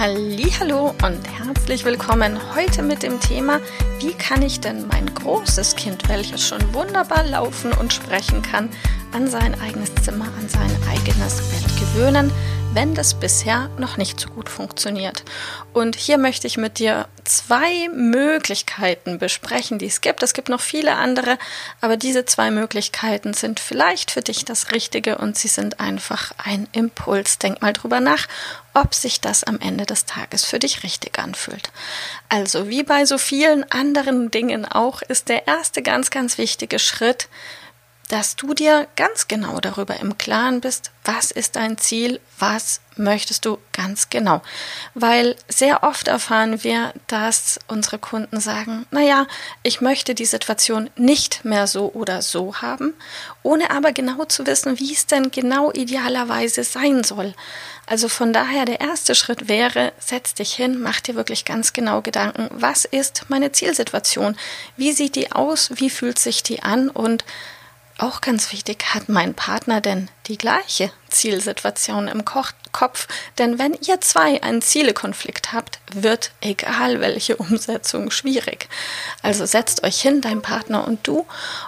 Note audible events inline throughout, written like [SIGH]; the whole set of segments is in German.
Hallo und herzlich willkommen heute mit dem Thema, wie kann ich denn mein großes Kind, welches schon wunderbar laufen und sprechen kann, an sein eigenes Zimmer, an sein eigenes Bett gewöhnen, wenn das bisher noch nicht so gut funktioniert. Und hier möchte ich mit dir zwei Möglichkeiten besprechen, die es gibt. Es gibt noch viele andere, aber diese zwei Möglichkeiten sind vielleicht für dich das Richtige und sie sind einfach ein Impuls. Denk mal drüber nach, ob sich das am Ende des Tages für dich richtig anfühlt. Also wie bei so vielen anderen Dingen auch, ist der erste ganz, ganz wichtige Schritt, dass du dir ganz genau darüber im Klaren bist, was ist dein Ziel, was möchtest du ganz genau. Weil sehr oft erfahren wir, dass unsere Kunden sagen, naja, ich möchte die Situation nicht mehr so oder so haben, ohne aber genau zu wissen, wie es denn genau idealerweise sein soll. Also von daher der erste Schritt wäre, setz dich hin, mach dir wirklich ganz genau Gedanken, was ist meine Zielsituation? Wie sieht die aus? Wie fühlt sich die an? Und auch ganz wichtig, hat mein Partner denn die gleiche Zielsituation im Kopf? Denn wenn ihr zwei einen Zielekonflikt habt, wird egal welche Umsetzung schwierig. Also setzt euch hin, dein Partner und du.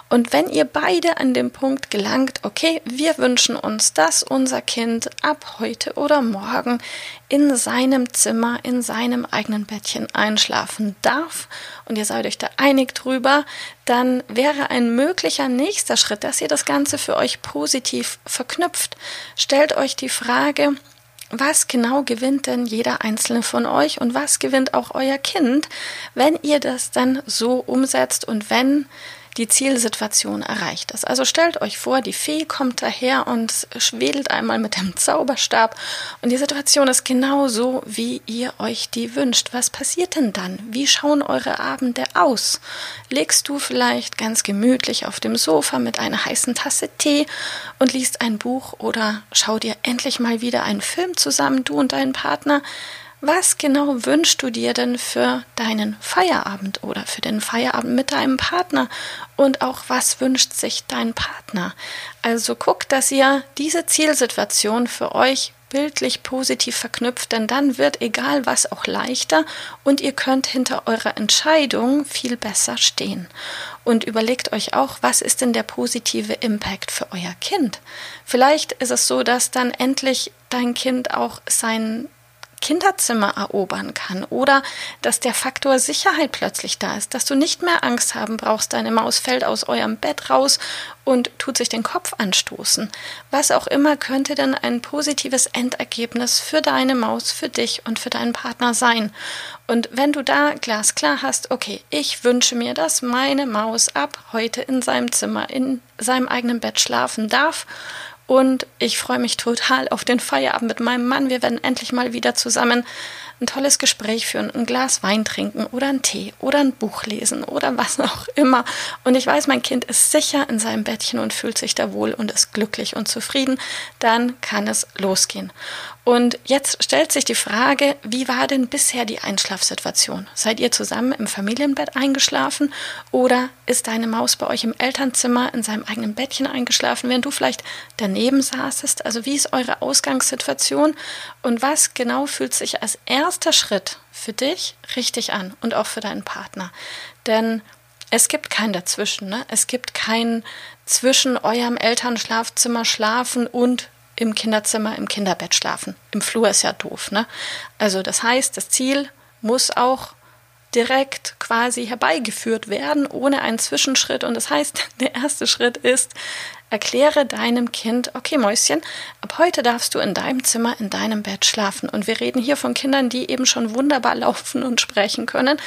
Und wenn ihr beide an dem Punkt gelangt, okay, wir wünschen uns, dass unser Kind ab heute oder morgen in seinem Zimmer, in seinem eigenen Bettchen einschlafen darf und ihr seid euch da einig drüber, dann wäre ein möglicher nächster Schritt, dass ihr das Ganze für euch positiv verknüpft. Stellt euch die Frage, was genau gewinnt denn jeder einzelne von euch und was gewinnt auch euer Kind, wenn ihr das dann so umsetzt und wenn die Zielsituation erreicht ist. Also stellt euch vor, die Fee kommt daher und schwedelt einmal mit dem Zauberstab und die Situation ist genau so, wie ihr euch die wünscht. Was passiert denn dann? Wie schauen eure Abende aus? Legst du vielleicht ganz gemütlich auf dem Sofa mit einer heißen Tasse Tee und liest ein Buch oder schau dir endlich mal wieder einen Film zusammen, du und dein Partner? Was genau wünschst du dir denn für deinen Feierabend oder für den Feierabend mit deinem Partner? Und auch was wünscht sich dein Partner? Also guckt, dass ihr diese Zielsituation für euch bildlich positiv verknüpft, denn dann wird egal was auch leichter und ihr könnt hinter eurer Entscheidung viel besser stehen. Und überlegt euch auch, was ist denn der positive Impact für euer Kind? Vielleicht ist es so, dass dann endlich dein Kind auch sein Kinderzimmer erobern kann oder dass der Faktor Sicherheit plötzlich da ist, dass du nicht mehr Angst haben brauchst, deine Maus fällt aus eurem Bett raus und tut sich den Kopf anstoßen. Was auch immer könnte denn ein positives Endergebnis für deine Maus, für dich und für deinen Partner sein. Und wenn du da glasklar hast, okay, ich wünsche mir, dass meine Maus ab heute in seinem Zimmer, in seinem eigenen Bett schlafen darf und ich freue mich total auf den Feierabend mit meinem Mann. Wir werden endlich mal wieder zusammen ein tolles Gespräch führen, ein Glas Wein trinken oder einen Tee oder ein Buch lesen oder was auch immer. Und ich weiß, mein Kind ist sicher in seinem Bettchen und fühlt sich da wohl und ist glücklich und zufrieden. Dann kann es losgehen. Und jetzt stellt sich die Frage, wie war denn bisher die Einschlafsituation? Seid ihr zusammen im Familienbett eingeschlafen oder ist deine Maus bei euch im Elternzimmer in seinem eigenen Bettchen eingeschlafen, während du vielleicht daneben saßest? Also wie ist eure Ausgangssituation und was genau fühlt sich als erster Schritt für dich richtig an und auch für deinen Partner? Denn es gibt kein Dazwischen. Ne? Es gibt kein zwischen eurem Elternschlafzimmer schlafen und im Kinderzimmer, im Kinderbett schlafen. Im Flur ist ja doof, ne? Also das heißt, das Ziel muss auch direkt quasi herbeigeführt werden, ohne einen Zwischenschritt. Und das heißt, [LAUGHS] der erste Schritt ist, erkläre deinem Kind, okay Mäuschen, ab heute darfst du in deinem Zimmer, in deinem Bett schlafen. Und wir reden hier von Kindern, die eben schon wunderbar [LAUGHS] laufen und sprechen können.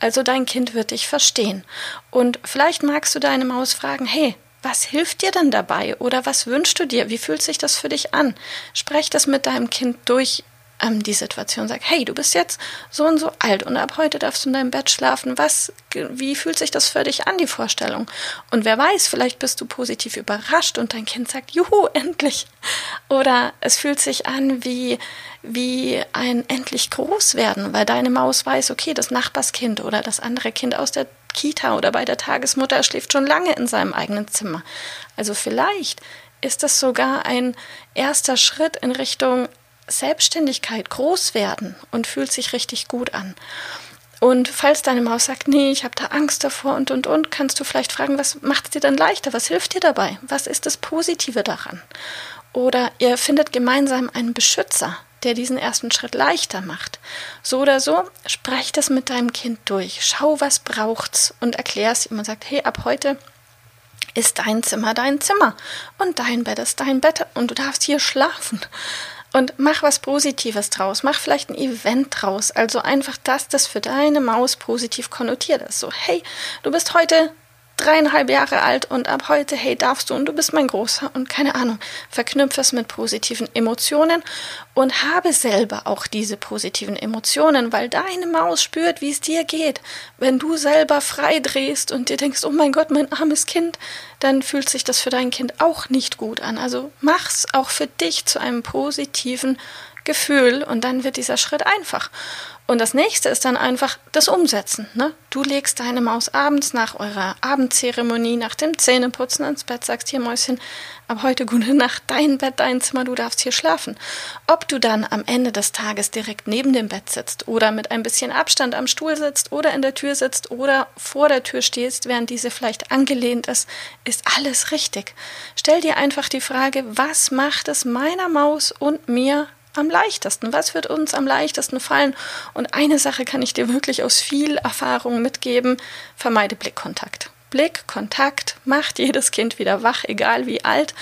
Also dein Kind wird dich verstehen. Und vielleicht magst du deine Maus fragen, hey, was hilft dir denn dabei oder was wünschst du dir? Wie fühlt sich das für dich an? Sprech das mit deinem Kind durch. Ähm, die Situation. Sag, hey, du bist jetzt so und so alt und ab heute darfst du in deinem Bett schlafen. Was, wie fühlt sich das für dich an, die Vorstellung? Und wer weiß, vielleicht bist du positiv überrascht und dein Kind sagt, juhu, endlich. Oder es fühlt sich an wie, wie ein endlich groß werden, weil deine Maus weiß, okay, das Nachbarskind oder das andere Kind aus der Kita oder bei der Tagesmutter schläft schon lange in seinem eigenen Zimmer. Also vielleicht ist das sogar ein erster Schritt in Richtung Selbstständigkeit, groß werden und fühlt sich richtig gut an. Und falls deine Maus sagt, nee, ich habe da Angst davor und und und, kannst du vielleicht fragen, was macht es dir dann leichter? Was hilft dir dabei? Was ist das Positive daran? Oder ihr findet gemeinsam einen Beschützer, der diesen ersten Schritt leichter macht. So oder so, sprech das mit deinem Kind durch. Schau, was braucht's und erklär es ihm und sagt, hey, ab heute ist dein Zimmer dein Zimmer und dein Bett ist dein Bett und du darfst hier schlafen. Und mach was Positives draus, mach vielleicht ein Event draus. Also einfach, dass das für deine Maus positiv konnotiert ist. So, hey, du bist heute dreieinhalb Jahre alt und ab heute, hey, darfst du und du bist mein Großer und keine Ahnung, verknüpfe es mit positiven Emotionen und habe selber auch diese positiven Emotionen, weil deine Maus spürt, wie es dir geht. Wenn du selber frei drehst und dir denkst, oh mein Gott, mein armes Kind, dann fühlt sich das für dein Kind auch nicht gut an. Also mach's auch für dich zu einem positiven Gefühl und dann wird dieser Schritt einfach. Und das nächste ist dann einfach das Umsetzen. Ne? Du legst deine Maus abends nach eurer Abendzeremonie, nach dem Zähneputzen ins Bett, sagst hier Mäuschen, ab heute gute Nacht, dein Bett, dein Zimmer, du darfst hier schlafen. Ob du dann am Ende des Tages direkt neben dem Bett sitzt oder mit ein bisschen Abstand am Stuhl sitzt oder in der Tür sitzt oder vor der Tür stehst, während diese vielleicht angelehnt ist, ist alles richtig. Stell dir einfach die Frage, was macht es meiner Maus und mir am leichtesten? Was wird uns am leichtesten fallen? Und eine Sache kann ich dir wirklich aus viel Erfahrung mitgeben, vermeide Blickkontakt. Blickkontakt macht [LAUGHS] jedes Kind wieder wach, egal wie alt.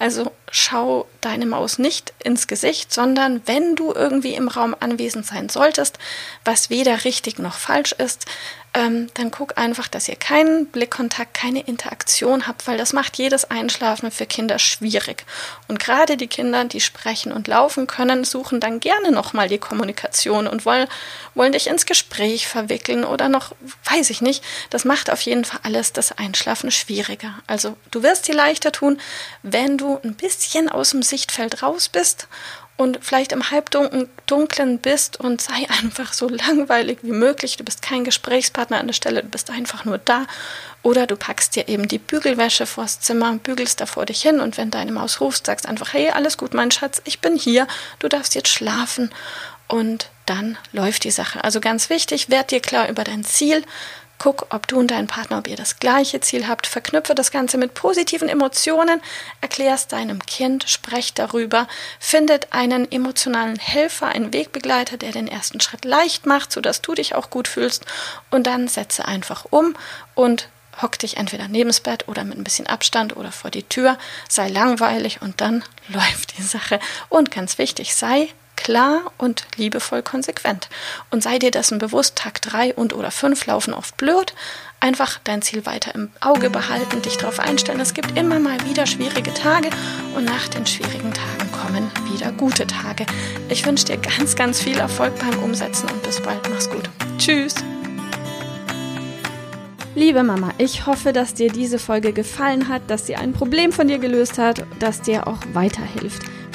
Also schau deine Maus nicht ins Gesicht, sondern wenn du irgendwie im Raum anwesend sein solltest, was weder richtig noch falsch ist, ähm, dann guck einfach, dass ihr keinen Blickkontakt, keine Interaktion habt, weil das macht jedes Einschlafen für Kinder schwierig. Und gerade die Kinder, die sprechen und laufen können, suchen dann gerne nochmal die Kommunikation und wollen, wollen dich ins Gespräch verwickeln oder noch, weiß ich nicht. Das macht auf jeden Fall alles das Einschlafen schwieriger. Also du wirst dir leichter tun, wenn du ein bisschen aus dem Sichtfeld raus bist und vielleicht im Halbdunklen bist und sei [LAUGHS] einfach so langweilig wie möglich. Du bist kein Gesprächspartner an der Stelle, du bist einfach nur da. Oder du packst dir eben die Bügelwäsche vors Zimmer, bügelst da vor dich hin und wenn deine Maus ruft, sagst einfach, hey, alles gut, mein Schatz, ich bin hier, du darfst jetzt schlafen. Und dann läuft die Sache. Also ganz wichtig, werd dir klar über dein Ziel, Guck, ob du und dein Partner, ob ihr das gleiche Ziel habt. Verknüpfe das Ganze mit positiven Emotionen. Erklär es deinem Kind, sprecht darüber. Findet einen emotionalen Helfer, einen Wegbegleiter, der den ersten Schritt leicht macht, sodass du dich auch gut fühlst. Und dann setze einfach um und hock dich entweder neben das Bett oder mit ein bisschen Abstand oder vor die Tür. Sei langweilig und dann [LAUGHS] läuft die Sache. Und ganz wichtig, sei klar und liebevoll konsequent. Und sei dir dessen bewusst, Tag 3 und oder 5 laufen oft blöd. Einfach dein Ziel weiter im Auge behalten, dich darauf einstellen. Es gibt immer mal wieder schwierige Tage und nach den schwierigen Tagen kommen wieder gute Tage. Ich wünsche dir ganz, ganz viel Erfolg beim Umsetzen und bis bald. Mach's gut. Tschüss. Liebe Mama, ich hoffe, dass dir diese Folge gefallen hat, dass sie ein Problem von dir gelöst hat, dass dir auch weiterhilft.